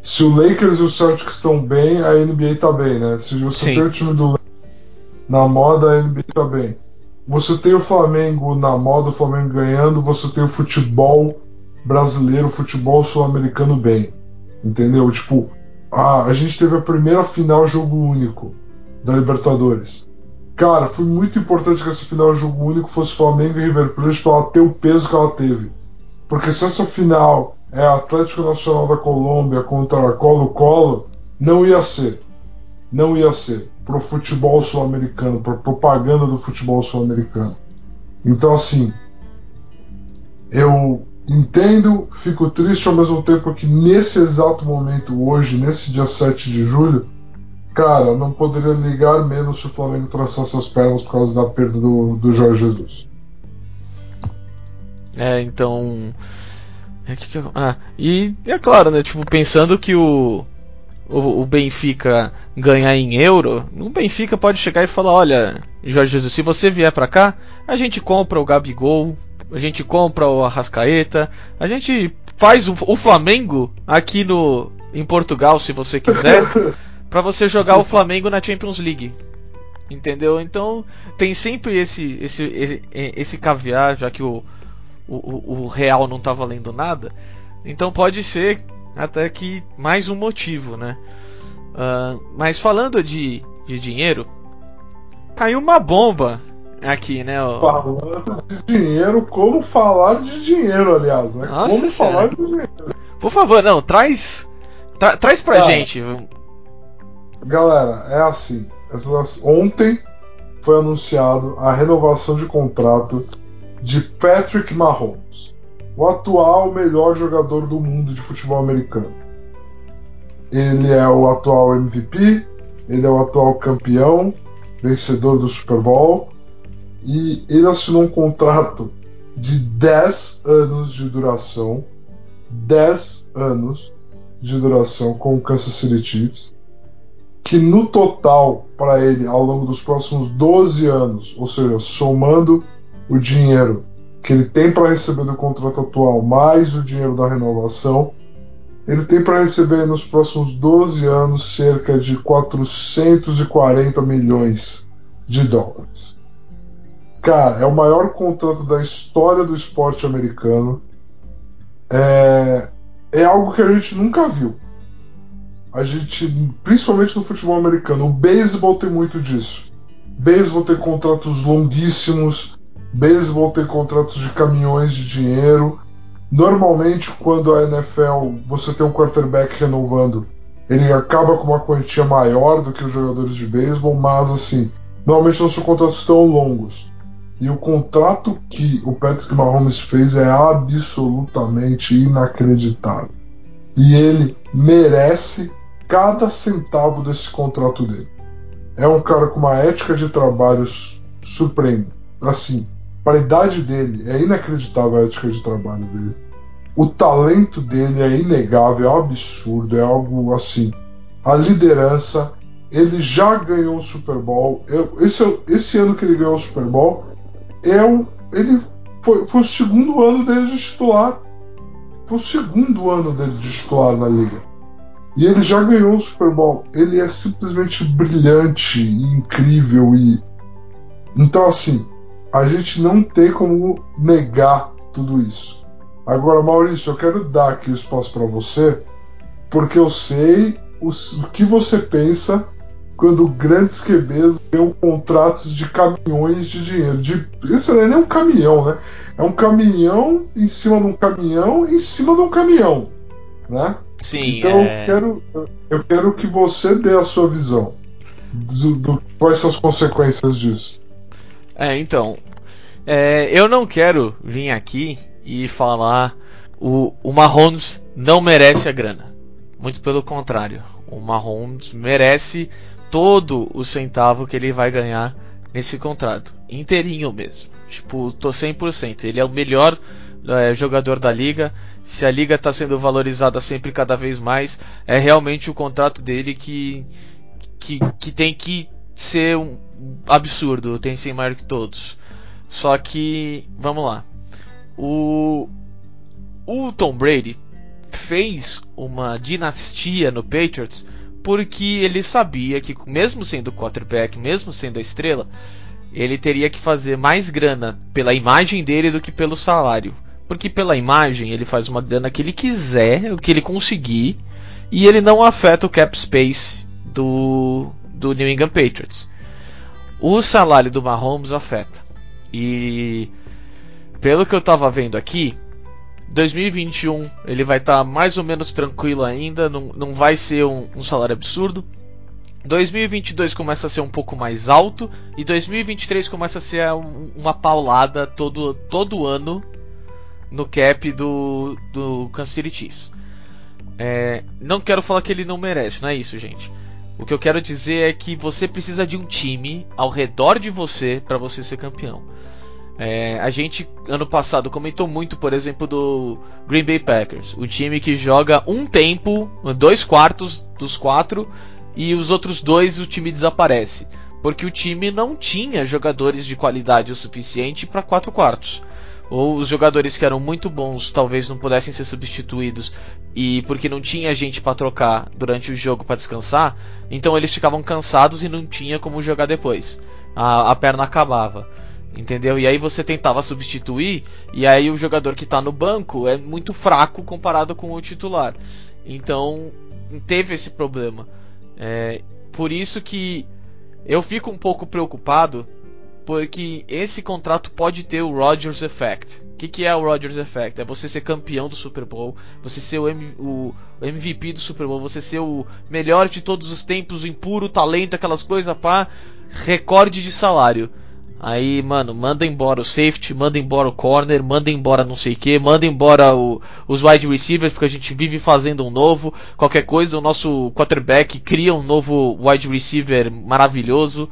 Speaker 3: se o Lakers e o Celtics estão bem, a NBA está bem, né? Se você Sim. tem o time do na moda, a NBA está bem. Você tem o Flamengo na moda, o Flamengo ganhando, você tem o futebol brasileiro, o futebol sul-americano bem. Entendeu? Tipo, a, a gente teve a primeira final jogo único da Libertadores. Cara, foi muito importante que essa final jogo único fosse Flamengo e River Plate para ela ter o peso que ela teve. Porque se essa final é Atlético Nacional da Colômbia contra Colo-Colo, não ia ser. Não ia ser. Pro futebol sul-americano, pra propaganda do futebol sul-americano. Então, assim, eu entendo, fico triste ao mesmo tempo que nesse exato momento, hoje, nesse dia 7 de julho, cara, não poderia ligar menos se o Flamengo traçasse as pernas por causa da perda do, do Jorge Jesus.
Speaker 2: É, então. Ah, e é claro, né? Tipo, pensando que o, o, o, Benfica ganhar em euro, o Benfica pode chegar e falar: olha, Jorge Jesus, se você vier para cá, a gente compra o Gabigol, a gente compra o Arrascaeta, a gente faz o, o Flamengo aqui no em Portugal, se você quiser. para você jogar o Flamengo na Champions League. Entendeu? Então tem sempre esse esse esse, esse caviar, já que o, o, o real não tá valendo nada. Então pode ser até que mais um motivo, né? Uh, mas falando de, de dinheiro, caiu uma bomba aqui, né?
Speaker 3: Falando de dinheiro, como falar de dinheiro, aliás, né?
Speaker 2: Nossa
Speaker 3: como
Speaker 2: senhora. falar de dinheiro. Por favor, não, traz. Tra traz pra Cara, gente
Speaker 3: Galera, é assim. Essas, ontem foi anunciado a renovação de contrato de Patrick Mahomes, o atual melhor jogador do mundo de futebol americano. Ele é o atual MVP, ele é o atual campeão, vencedor do Super Bowl, e ele assinou um contrato de 10 anos de duração 10 anos de duração com o Kansas City Chiefs que no total para ele ao longo dos próximos 12 anos, ou seja, somando o dinheiro que ele tem para receber do contrato atual mais o dinheiro da renovação, ele tem para receber nos próximos 12 anos cerca de 440 milhões de dólares. Cara, é o maior contrato da história do esporte americano. É, é algo que a gente nunca viu a gente, principalmente no futebol americano, o beisebol tem muito disso. Beisebol tem contratos longuíssimos, beisebol tem contratos de caminhões de dinheiro. Normalmente, quando a NFL você tem um quarterback renovando, ele acaba com uma quantia maior do que os jogadores de beisebol, mas assim, normalmente não são contratos tão longos. E o contrato que o Patrick Mahomes fez é absolutamente inacreditável. E ele merece cada centavo desse contrato dele. É um cara com uma ética de trabalho surpreendente. Assim, para a idade dele, é inacreditável a ética de trabalho dele. O talento dele é inegável, é um absurdo, é algo assim. A liderança, ele já ganhou o Super Bowl. Eu, esse, esse ano que ele ganhou o Super Bowl, é um, ele foi, foi o segundo ano dele de titular. Foi o segundo ano dele de titular na liga. E ele já ganhou o Super Bowl. Ele é simplesmente brilhante incrível e então assim, a gente não tem como negar tudo isso. Agora, Maurício, eu quero dar aqui o espaço para você, porque eu sei o, o, que você pensa quando grandes QBs ganham contratos de caminhões de dinheiro. De, isso não é nem um caminhão, né? É um caminhão em cima de um caminhão em cima de um caminhão. né?
Speaker 2: Sim,
Speaker 3: Então
Speaker 2: é...
Speaker 3: eu, quero, eu quero que você dê a sua visão do, do quais são as consequências disso.
Speaker 2: É, então. É, eu não quero vir aqui e falar o, o Mahomes não merece a grana. Muito pelo contrário. O Mahomes merece todo o centavo que ele vai ganhar nesse contrato. Inteirinho mesmo. Tipo, tô 100%. Ele é o melhor é, jogador da liga. Se a liga está sendo valorizada sempre cada vez mais, é realmente o contrato dele que, que, que tem que ser um absurdo, tem que ser maior que todos. Só que, vamos lá. O, o Tom Brady fez uma dinastia no Patriots porque ele sabia que, mesmo sendo quarterback, mesmo sendo a estrela, ele teria que fazer mais grana pela imagem dele do que pelo salário. Porque pela imagem ele faz uma grana que ele quiser, o que ele conseguir, e ele não afeta o cap space do, do New England Patriots. O salário do Mahomes afeta. E pelo que eu estava vendo aqui, 2021 ele vai estar tá mais ou menos tranquilo ainda, não, não vai ser um, um salário absurdo. 2022 começa a ser um pouco mais alto e 2023 começa a ser uma paulada todo, todo ano no cap do, do Kansas City Chiefs. É, não quero falar que ele não merece, não é isso, gente. O que eu quero dizer é que você precisa de um time ao redor de você para você ser campeão. É, a gente ano passado comentou muito, por exemplo, do Green Bay Packers, o time que joga um tempo, dois quartos dos quatro e os outros dois o time desaparece. Porque o time não tinha jogadores de qualidade o suficiente para quatro quartos. Ou os jogadores que eram muito bons talvez não pudessem ser substituídos e porque não tinha gente para trocar durante o jogo para descansar, então eles ficavam cansados e não tinha como jogar depois. A, a perna acabava entendeu? E aí você tentava substituir e aí o jogador que está no banco é muito fraco comparado com o titular. Então teve esse problema. É, por isso que eu fico um pouco preocupado, porque esse contrato pode ter o Rodgers Effect. O que, que, é o Rodgers Effect? É você ser campeão do Super Bowl, você ser o, M, o, MVP do Super Bowl, você ser o melhor de todos os tempos, o impuro talento, aquelas coisas, pá, recorde de salário. Aí, mano, manda embora o safety, manda embora o corner, manda embora não sei o que, manda embora o, os wide receivers, porque a gente vive fazendo um novo. Qualquer coisa, o nosso quarterback cria um novo wide receiver maravilhoso.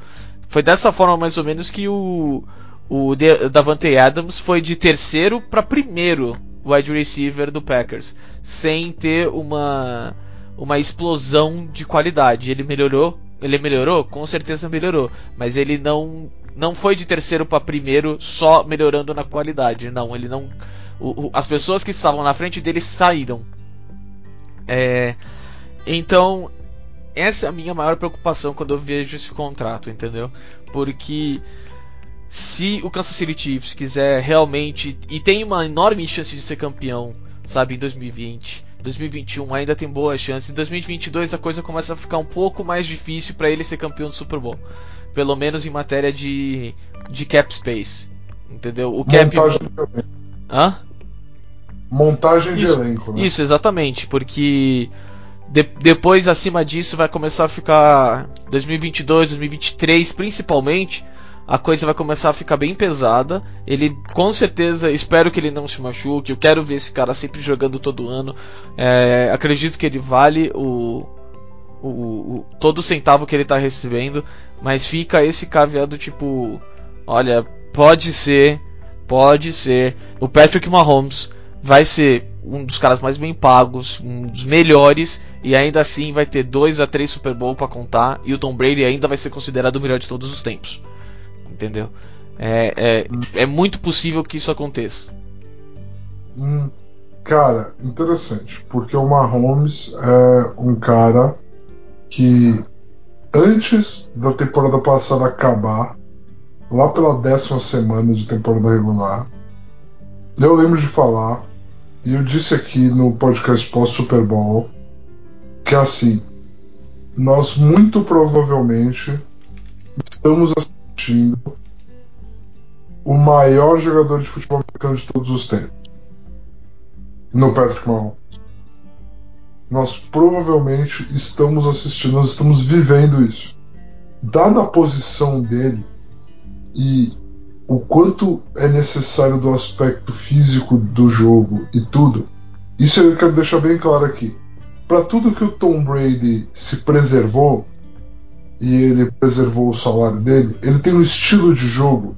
Speaker 2: Foi dessa forma, mais ou menos, que o, o Davante Adams foi de terceiro para primeiro wide receiver do Packers, sem ter uma, uma explosão de qualidade. Ele melhorou ele melhorou? Com certeza melhorou. Mas ele não não foi de terceiro para primeiro só melhorando na qualidade. Não, ele não. O, o, as pessoas que estavam na frente dele saíram. É, então, essa é a minha maior preocupação quando eu vejo esse contrato, entendeu? Porque se o Kansas City Chiefs quiser realmente e tem uma enorme chance de ser campeão, sabe, em 2020, 2021 ainda tem boas chances. Em 2022 a coisa começa a ficar um pouco mais difícil para ele ser campeão do Super Bowl pelo menos em matéria de, de cap space. Entendeu? O cap.
Speaker 3: Montagem de elenco.
Speaker 2: Hã?
Speaker 3: Montagem de
Speaker 2: isso,
Speaker 3: elenco, né?
Speaker 2: Isso, exatamente, porque de, depois acima disso vai começar a ficar 2022, 2023 principalmente. A coisa vai começar a ficar bem pesada. Ele, com certeza, espero que ele não se machuque. Eu quero ver esse cara sempre jogando todo ano. É, acredito que ele vale o, o, o, todo centavo que ele está recebendo, mas fica esse caveado tipo, olha, pode ser, pode ser, o Patrick Mahomes vai ser um dos caras mais bem pagos, um dos melhores, e ainda assim vai ter dois a três Super Bowl para contar, e o Tom Brady ainda vai ser considerado o melhor de todos os tempos. Entendeu? É, é, é muito possível que isso aconteça.
Speaker 3: Hum, cara, interessante, porque o Mahomes é um cara que antes da temporada passada acabar, lá pela décima semana de temporada regular, eu lembro de falar, e eu disse aqui no podcast pós-Super Bowl, que assim, nós muito provavelmente estamos assistindo o maior jogador de futebol americano de todos os tempos. No Patrick Mahomes. Nós provavelmente estamos assistindo, nós estamos vivendo isso. Dada a posição dele e o quanto é necessário do aspecto físico do jogo e tudo, isso eu quero deixar bem claro aqui. Para tudo que o Tom Brady se preservou, e ele preservou o salário dele, ele tem um estilo de jogo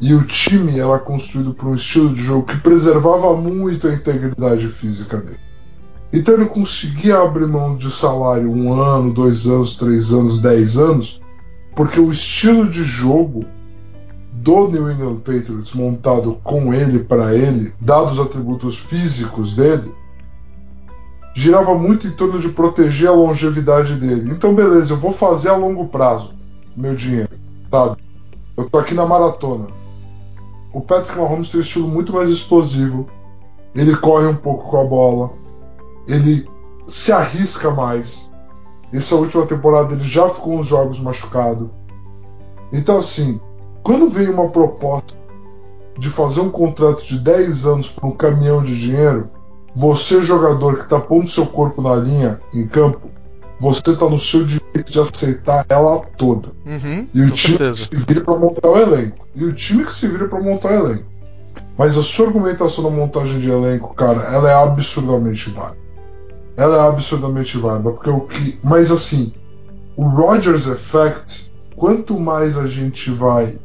Speaker 3: e o time era construído por um estilo de jogo que preservava muito a integridade física dele. Então ele conseguia abrir mão de salário um ano, dois anos, três anos, dez anos, porque o estilo de jogo do New England Patriots montado com ele para ele, dados os atributos físicos dele, girava muito em torno de proteger a longevidade dele. Então, beleza, eu vou fazer a longo prazo meu dinheiro, sabe? Eu tô aqui na maratona. O Patrick Mahomes tem um estilo muito mais explosivo. Ele corre um pouco com a bola. Ele se arrisca mais. Essa última temporada ele já ficou uns jogos machucado. Então, assim, quando vem uma proposta de fazer um contrato de 10 anos por um caminhão de dinheiro, você, jogador que está pondo seu corpo na linha em campo, você está no seu direito de aceitar ela toda.
Speaker 2: Uhum,
Speaker 3: e o time certeza. que se vira para montar o elenco. E o time que se vira para montar o elenco. Mas a sua argumentação na montagem de elenco, cara, ela é absurdamente válida. Ela é absurdamente válida, porque o que. Mas assim, o Rogers Effect, quanto mais a gente vai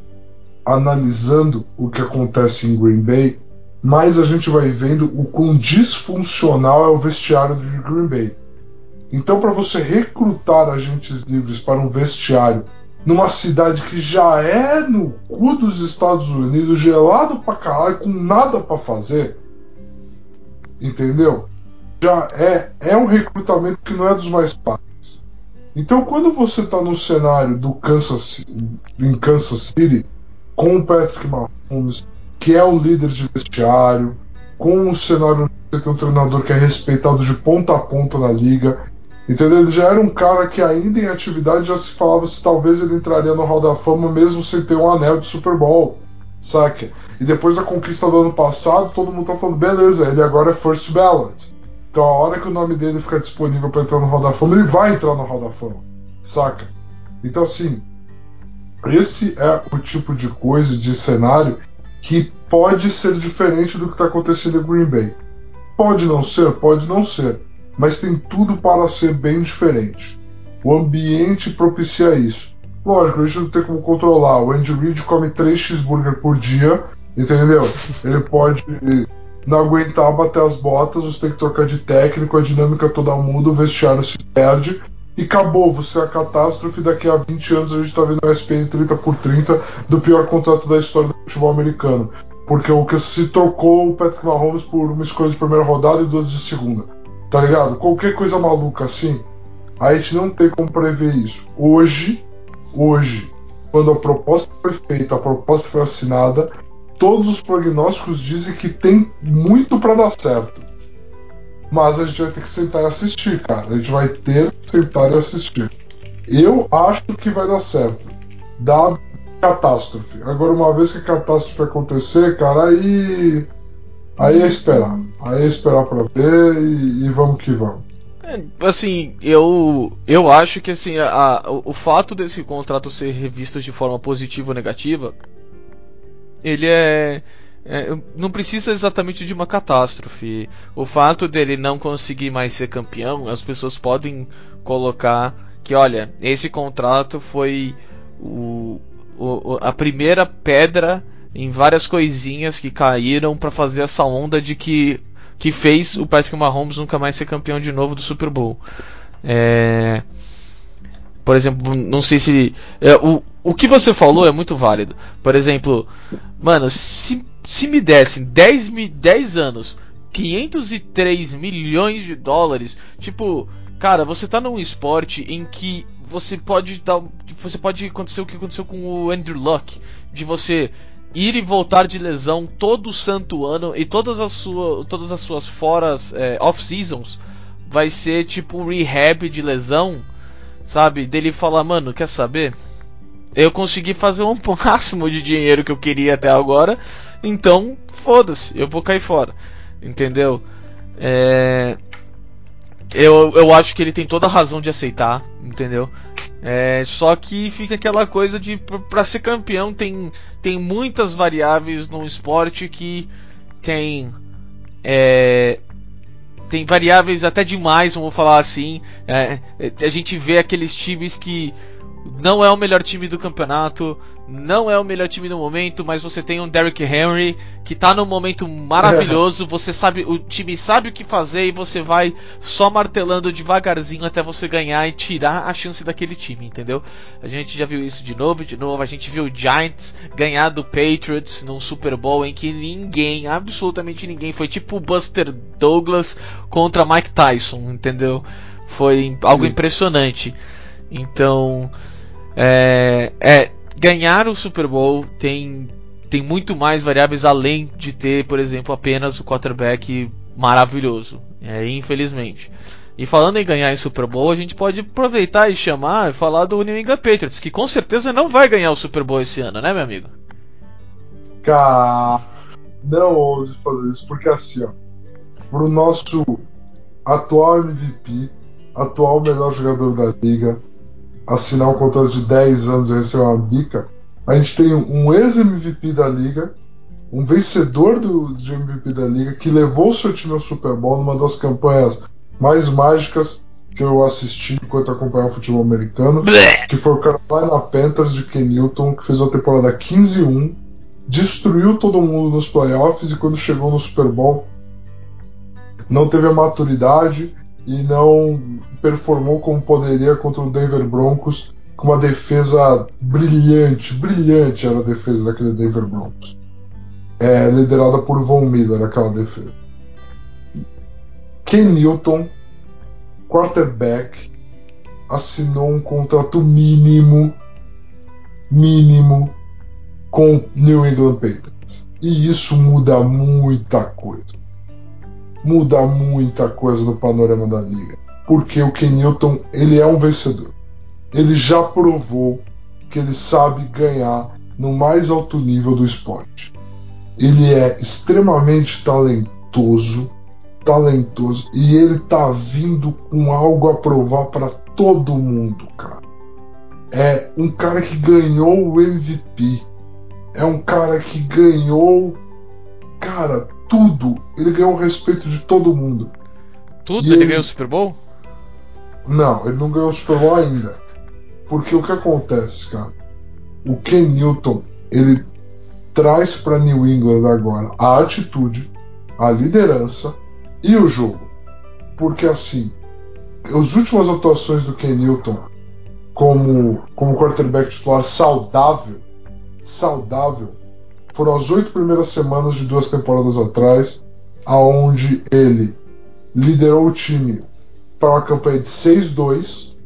Speaker 3: analisando o que acontece em Green Bay, mais a gente vai vendo o quão disfuncional é o vestiário de Green Bay. Então, para você recrutar agentes livres para um vestiário numa cidade que já é no cu dos Estados Unidos, gelado pra caralho, com nada para fazer, entendeu? Já é, é um recrutamento que não é dos mais fáceis. Então, quando você está no cenário do Kansas, em Kansas City, com o Patrick Mahomes, que é o líder de vestiário, com um cenário você tem um treinador que é respeitado de ponta a ponta na liga. Entendeu? Ele já era um cara que ainda em atividade já se falava se talvez ele entraria no Hall da Fama mesmo sem ter um anel de Super Bowl, saca? E depois da conquista do ano passado, todo mundo tá falando, beleza, ele agora é first ballot. Então a hora que o nome dele ficar disponível para entrar no Hall da Fama, ele vai entrar no Hall da Fama, saca? Então assim, esse é o tipo de coisa, de cenário que pode ser diferente do que está acontecendo em Green Bay. Pode não ser, pode não ser, mas tem tudo para ser bem diferente. O ambiente propicia isso. Lógico, a gente não tem como controlar. O Andy Reid come 3 cheeseburger por dia, entendeu? Ele pode não aguentar bater as botas, você tem que trocar de técnico, a dinâmica toda muda, o vestiário se perde e acabou, você é a catástrofe. Daqui a 20 anos a gente está vendo o SPN 30 por 30 do pior contrato da história do futebol americano. Porque o que se trocou o Patrick Mahomes por uma escolha de primeira rodada e duas de segunda. Tá ligado? Qualquer coisa maluca assim, a gente não tem como prever isso. Hoje, hoje, quando a proposta foi feita, a proposta foi assinada, todos os prognósticos dizem que tem muito para dar certo. Mas a gente vai ter que sentar e assistir, cara. A gente vai ter que sentar e assistir. Eu acho que vai dar certo. Dá catástrofe. Agora, uma vez que a catástrofe acontecer, cara, aí. Aí é esperar. Aí é esperar pra ver e, e vamos que vamos.
Speaker 2: É, assim, eu eu acho que assim a, a, o fato desse contrato ser revisto de forma positiva ou negativa, ele é é, não precisa exatamente de uma catástrofe. O fato dele não conseguir mais ser campeão, as pessoas podem colocar que, olha, esse contrato foi o, o, a primeira pedra em várias coisinhas que caíram para fazer essa onda de que que fez o Patrick Mahomes nunca mais ser campeão de novo do Super Bowl. É, por exemplo, não sei se. É, o, o que você falou é muito válido. Por exemplo, mano, se se me dessem 10, 10 anos, 503 milhões de dólares, tipo, cara, você tá num esporte em que você pode dar, você pode acontecer o que aconteceu com o Andrew Luck, de você ir e voltar de lesão todo santo ano e todas as suas, todas as suas foras é, off seasons vai ser tipo um rehab de lesão, sabe? Dele falar, mano, quer saber? Eu consegui fazer um máximo de dinheiro que eu queria até agora então, foda-se, eu vou cair fora. Entendeu? É... Eu, eu acho que ele tem toda a razão de aceitar, entendeu? É, só que fica aquela coisa de para ser campeão tem, tem muitas variáveis num esporte que tem é, tem variáveis até demais, vamos falar assim. É, a gente vê aqueles times que não é o melhor time do campeonato, não é o melhor time do momento, mas você tem um Derrick Henry que tá num momento maravilhoso, você sabe, o time sabe o que fazer e você vai só martelando devagarzinho até você ganhar e tirar a chance daquele time, entendeu? A gente já viu isso de novo, de novo, a gente viu o Giants ganhar do Patriots num Super Bowl em que ninguém, absolutamente ninguém, foi tipo o Buster Douglas contra Mike Tyson, entendeu? Foi algo impressionante. Então, é, é, ganhar o Super Bowl tem, tem muito mais variáveis além de ter, por exemplo, apenas o quarterback maravilhoso. É, infelizmente. E falando em ganhar em Super Bowl, a gente pode aproveitar e chamar e falar do New England Patriots, que com certeza não vai ganhar o Super Bowl esse ano, né, meu amigo?
Speaker 3: Cara, não ouse fazer isso, porque assim, ó, pro nosso atual MVP, atual melhor jogador da liga, assinar um contrato de 10 anos e receber uma bica, a gente tem um ex-MVP da liga, um vencedor do, de MVP da liga, que levou o seu time ao Super Bowl numa das campanhas mais mágicas que eu assisti enquanto acompanhava o futebol americano, que foi o Carolina Panthers de Ken Newton, que fez uma temporada 15-1, destruiu todo mundo nos playoffs e quando chegou no Super Bowl não teve a maturidade e não performou como poderia contra o Denver Broncos com uma defesa brilhante, brilhante era a defesa daquele Denver Broncos. É, liderada por Von Miller, aquela defesa. Ken Newton, quarterback, assinou um contrato mínimo, mínimo, com New England Patriots. E isso muda muita coisa muda muita coisa no panorama da liga. Porque o Ken Newton, ele é um vencedor. Ele já provou que ele sabe ganhar no mais alto nível do esporte. Ele é extremamente talentoso, talentoso e ele tá vindo com algo a provar para todo mundo, cara. É um cara que ganhou o MVP. É um cara que ganhou, cara, tudo. Ele ganhou o respeito de todo mundo.
Speaker 2: Tudo? Ele, ele ganhou o Super Bowl?
Speaker 3: Não, ele não ganhou o Super Bowl ainda. Porque o que acontece, cara? O Ken Newton, ele traz para New England agora a atitude, a liderança e o jogo. Porque assim, as últimas atuações do Ken Newton como, como quarterback titular saudável, saudável, foram as oito primeiras semanas de duas temporadas atrás, aonde ele liderou o time para uma campanha de 6-2,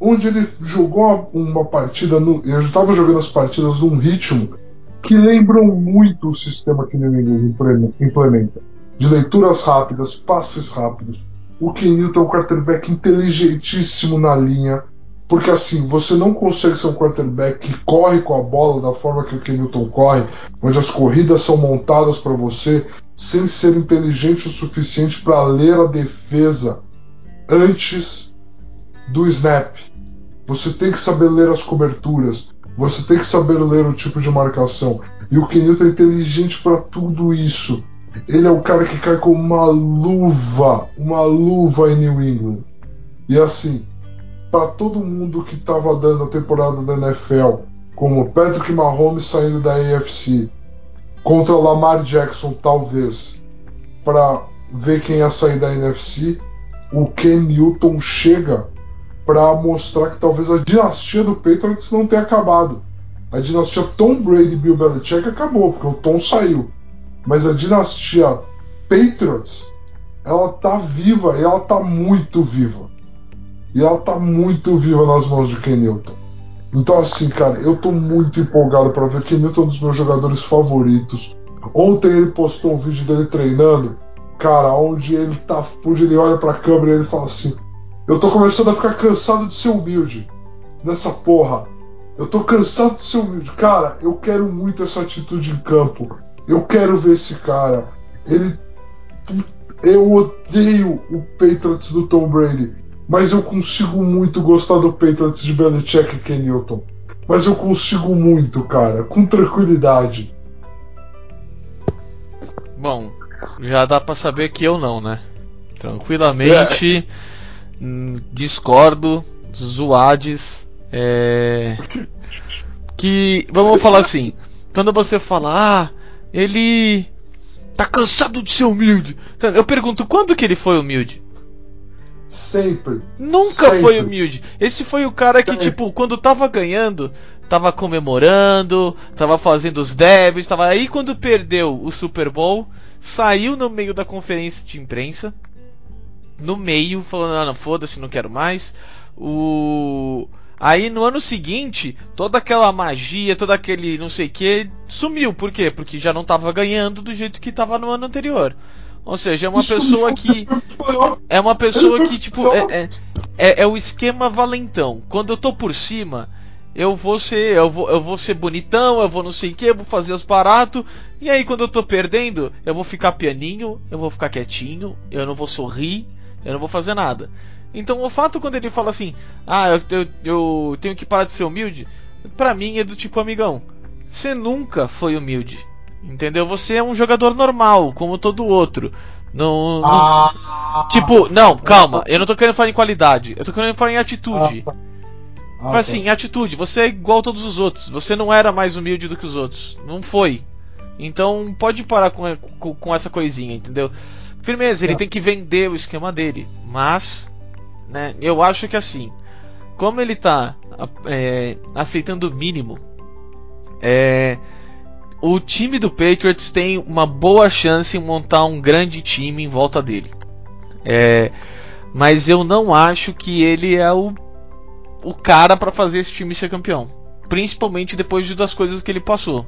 Speaker 3: onde ele jogou uma partida, no, eu estava jogando as partidas num ritmo que lembram muito o sistema que o New implementa, de leituras rápidas, passes rápidos. O Ken Newton é um quarterback inteligentíssimo na linha, porque assim, você não consegue ser um quarterback que corre com a bola da forma que o Ken Newton corre, onde as corridas são montadas para você, sem ser inteligente o suficiente para ler a defesa antes do snap. Você tem que saber ler as coberturas, você tem que saber ler o tipo de marcação. E o Ken Newton é inteligente para tudo isso. Ele é o cara que cai com uma luva, uma luva em New England. E assim, para todo mundo que estava dando a temporada da NFL, como Patrick Mahomes saindo da AFC, contra Lamar Jackson, talvez, para ver quem ia sair da NFC, o Ken Newton chega para mostrar que talvez a dinastia do Patriots não tenha acabado. A dinastia Tom Brady e Bill Belichick acabou, porque o Tom saiu. Mas a dinastia Patriots, ela tá viva e ela tá muito viva. E ela tá muito viva nas mãos de Ken Newton. Então, assim, cara, eu tô muito empolgado para ver. Ken Newton é um dos meus jogadores favoritos. Ontem ele postou um vídeo dele treinando, cara, onde ele tá. onde ele olha pra câmera e ele fala assim: Eu tô começando a ficar cansado de ser humilde nessa porra. Eu tô cansado de ser humilde. Cara, eu quero muito essa atitude em campo. Eu quero ver esse cara. Ele. eu odeio o Patriots do Tom Brady, mas eu consigo muito gostar do Patriots de Belichick e Ken Newton. Mas eu consigo muito, cara, com tranquilidade.
Speaker 2: Bom, já dá pra saber que eu não, né? Tranquilamente, hum, discordo, zoades, é... Que, vamos falar assim, quando você fala, ah, ele tá cansado de ser humilde. Eu pergunto, quando que ele foi humilde?
Speaker 3: Sempre.
Speaker 2: Nunca
Speaker 3: Sempre.
Speaker 2: foi humilde. Esse foi o cara que,
Speaker 3: Sempre.
Speaker 2: tipo, quando tava ganhando, tava comemorando, tava fazendo os debs, tava aí quando perdeu o Super Bowl, saiu no meio da conferência de imprensa, no meio, falando, ah, não, foda-se, não quero mais. O Aí no ano seguinte, toda aquela magia, todo aquele não sei o que, sumiu. Por quê? Porque já não tava ganhando do jeito que tava no ano anterior. Ou seja, é uma
Speaker 3: Isso
Speaker 2: pessoa que. É uma pessoa que, tipo, é, é, é, é o esquema valentão. Quando eu tô por cima, eu vou ser. Eu vou, eu vou ser bonitão, eu vou não sei o que, eu vou fazer os baratos. E aí quando eu tô perdendo, eu vou ficar pianinho, eu vou ficar quietinho, eu não vou sorrir, eu não vou fazer nada. Então o fato quando ele fala assim, ah, eu, eu, eu tenho que parar de ser humilde, pra mim é do tipo amigão. Você nunca foi humilde. Entendeu? Você é um jogador normal, como todo outro. Não, não-
Speaker 3: Ah,
Speaker 2: Tipo, não, calma, eu não tô querendo falar em qualidade, eu tô querendo falar em atitude.
Speaker 3: Ah, ah,
Speaker 2: Fala assim, em atitude, você é igual a todos os outros, você não era mais humilde do que os outros, não foi. Então pode parar com, com, com essa coisinha, entendeu? Firmeza, ele
Speaker 3: Tá.
Speaker 2: tem que vender o esquema dele, mas, né, eu acho que assim, como ele tá é, aceitando o mínimo, é, o time do Patriots tem uma boa chance em montar um grande time em volta dele. É, mas eu não acho que ele é o, o cara para fazer esse time ser campeão. Principalmente depois de- das coisas que ele passou.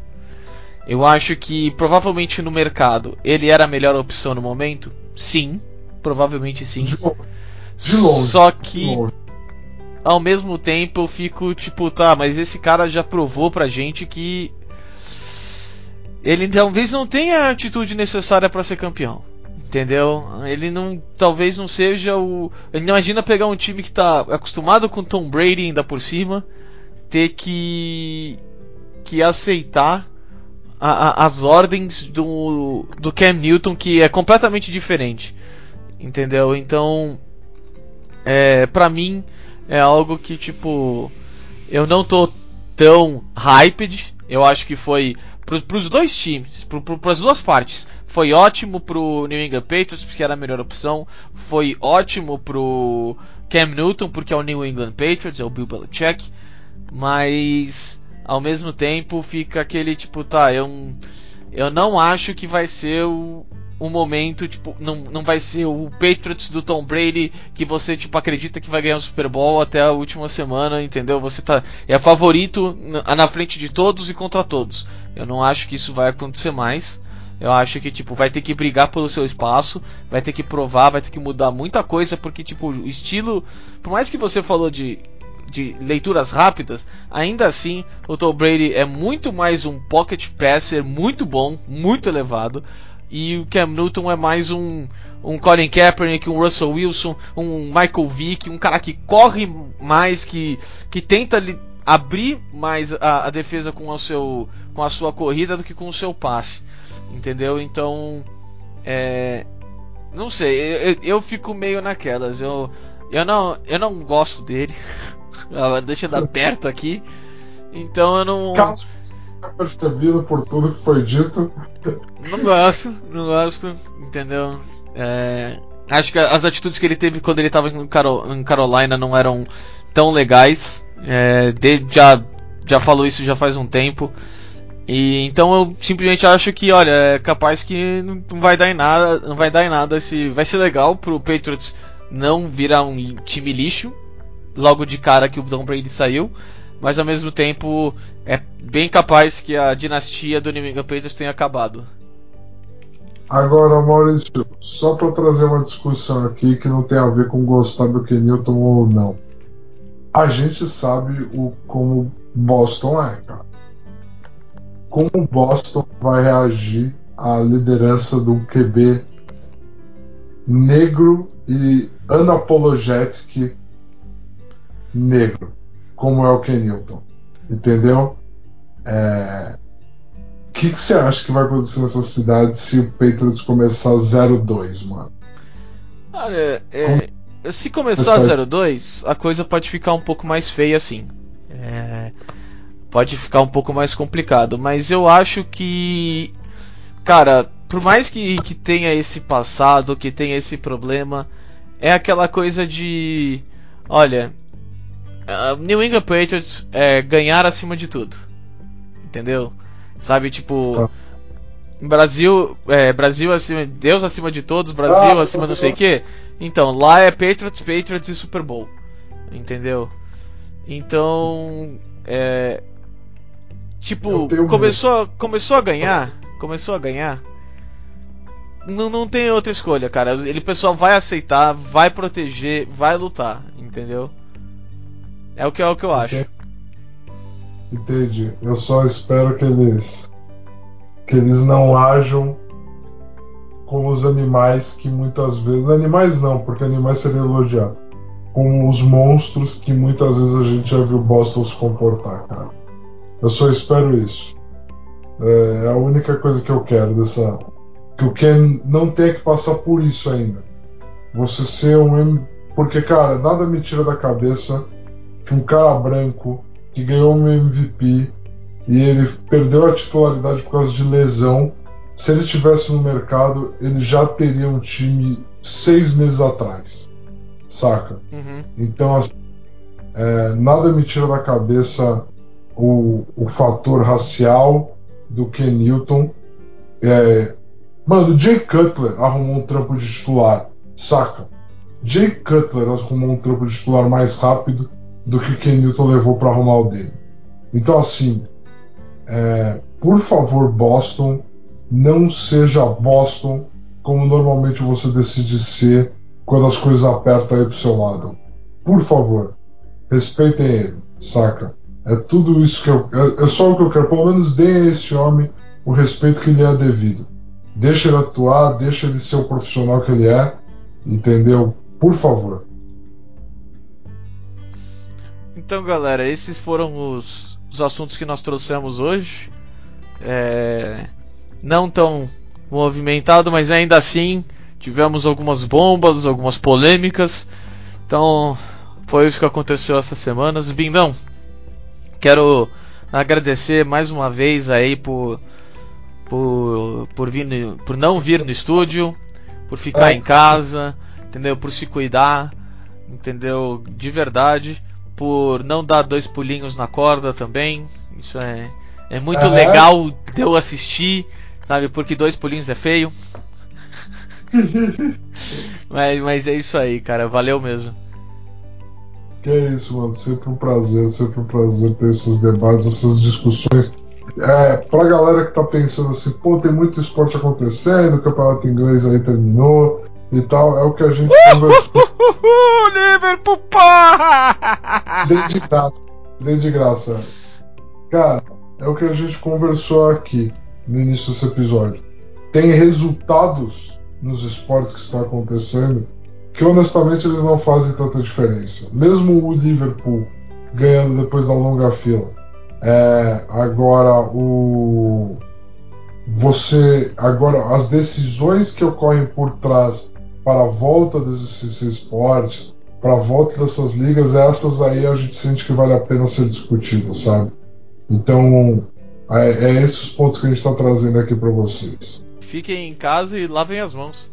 Speaker 2: Eu acho que provavelmente no mercado ele era a melhor opção no momento. Sim, provavelmente sim.
Speaker 3: De longe. De longe.
Speaker 2: Só que ao mesmo tempo eu fico tipo, tá, mas esse cara já provou pra gente que ele talvez não tenha a atitude necessária pra ser campeão. Entendeu? Ele não, talvez não seja o. Ele imagina pegar um time que tá acostumado com Tom Brady ainda por cima, ter que que aceitar a- a- as ordens do do Cam Newton que é completamente diferente. Entendeu? Então, é, para mim é algo que tipo eu não tô tão hyped. Eu acho que foi pro, pros dois times, pro, pras duas partes. Foi ótimo pro New England Patriots porque era a melhor opção. Foi ótimo pro Cam Newton porque é o New England Patriots, é o Bill Belichick. Mas ao mesmo tempo fica aquele tipo, tá, eu eu não acho que vai ser o, o momento, tipo, não, não vai ser o Patriots do Tom Brady que você, tipo, acredita que vai ganhar o Super Bowl até a última semana, entendeu? Você tá, é favorito na, na frente de todos e contra todos. Eu não acho que isso vai acontecer mais. Eu acho que, tipo, vai ter que brigar pelo seu espaço, vai ter que provar, vai ter que mudar muita coisa, porque, tipo, o estilo. Por mais que você falou de, de leituras rápidas, ainda assim, o Tom Brady é muito mais um pocket passer muito bom, muito elevado. E o Cam Newton é mais um, um Colin Kaepernick, um Russell Wilson, um Michael Vick, um cara que corre mais, que, que tenta abrir mais a, a defesa com, o seu, com a sua corrida do que com o seu passe. Entendeu? Então, é, não sei, eu, eu- fico meio naquelas. Eu, eu, não, eu não gosto dele. Deixa eu dar perto aqui. Então eu não.
Speaker 3: Tenha percebido por tudo que foi dito,
Speaker 2: Não gosto, não gosto, entendeu? É, acho que as atitudes que ele teve quando ele estava em, Caro- em Carolina não eram tão legais. É, de- já, já falou isso já faz um tempo. E então eu simplesmente acho que, olha, é capaz que não vai dar em nada, não vai dar em nada. Esse, vai ser legal pro Patriots não virar um time lixo logo de cara que o Tom Brady saiu, mas ao mesmo tempo é bem capaz que a dinastia do New Patriots tenha acabado.
Speaker 3: Agora, Maurício, só para trazer uma discussão aqui que não tem a ver com gostar do Kenilton ou não. A gente sabe o como Boston é, cara. Como Boston vai reagir à liderança do QB negro e unapologetic negro, como é o Ken Newton. Entendeu? É... O que, que você acha que vai acontecer nessa cidade se o Patriots começar 0-2, mano?
Speaker 2: Olha, é, se começar 0-2, a coisa pode ficar um pouco mais feia assim. É, pode ficar um pouco mais complicado, mas eu acho que. Cara, por mais que, que tenha esse passado, que tenha esse problema, é aquela coisa de. Olha, New England Patriots é ganhar acima de tudo. Entendeu? Sabe, tipo. Tá. Brasil, é, Brasil acima, Deus acima de todos, Brasil ah, acima não sei o que. Então, lá é Patriots, Patriots e Super Bowl. Entendeu? Então, é, tipo, começou, começou a ganhar, começou a ganhar. Não, não tem outra escolha, cara. Ele o pessoal vai aceitar, vai proteger, vai lutar, entendeu? É o que é o que eu acho.
Speaker 3: Entendi. Eu só espero que eles que eles não ajam como os animais que muitas vezes. Animais não, porque animais seria elogiado. Como os monstros que muitas vezes a gente já viu Boston se comportar, cara. Eu só espero isso. É, é a única coisa que eu quero dessa. Que o Ken não tenha que passar por isso ainda. Você ser um. Porque, cara, nada me tira da cabeça que um cara branco que ganhou um MVP e ele perdeu a titularidade por causa de lesão. Se ele tivesse no mercado, ele já teria um time seis meses atrás, saca? Uhum. Então, assim, é, nada me tira da cabeça o, o fator racial do Ken Newton. É, mano, Jay Cutler arrumou um trampo de titular, saca? Jay Cutler arrumou um trampo de titular mais rápido do que Ken Newton levou para arrumar o dele. Então, assim, é, por favor, Boston, não seja Boston como normalmente você decide ser quando as coisas apertam aí pro seu lado. Por favor, respeitem ele, saca? É tudo isso que eu. É, é só o que eu quero. Pelo menos dê a esse homem o respeito que lhe é devido. Deixa ele atuar, deixa ele ser o profissional que ele é, entendeu? Por favor.
Speaker 2: Então, galera, esses foram os os assuntos que nós trouxemos hoje. É, não tão movimentado, mas ainda assim tivemos algumas bombas, algumas polêmicas. Então foi isso que aconteceu essa semana. Bindão, quero agradecer mais uma vez aí por por por, vir por não vir no estúdio, por ficar em casa, entendeu? Por se cuidar, entendeu? De verdade por não dar dois pulinhos na corda também. Isso é, é muito uhum. legal de eu assistir, sabe? Porque dois pulinhos é feio. mas, mas é isso aí, cara. Valeu mesmo.
Speaker 3: Que é isso, mano. Sempre um prazer, sempre um prazer ter esses debates, essas discussões. É, pra galera que tá pensando assim, pô, tem muito esporte acontecendo, o campeonato inglês aí terminou, e tal, é o que a gente conversou.
Speaker 2: Liverpool, porra!
Speaker 3: Dei de graça, dei de graça. Cara, é o que a gente conversou aqui no início desse episódio. Tem resultados nos esportes que estão acontecendo que honestamente eles não fazem tanta diferença. Mesmo o Liverpool ganhando depois da longa fila. É, agora o você agora as decisões que ocorrem por trás para a volta desses esportes, para a volta dessas ligas, essas aí a gente sente que vale a pena ser discutido, sabe? Então, é, é esses pontos que a gente está trazendo aqui para vocês.
Speaker 2: Fiquem em casa e lavem as mãos.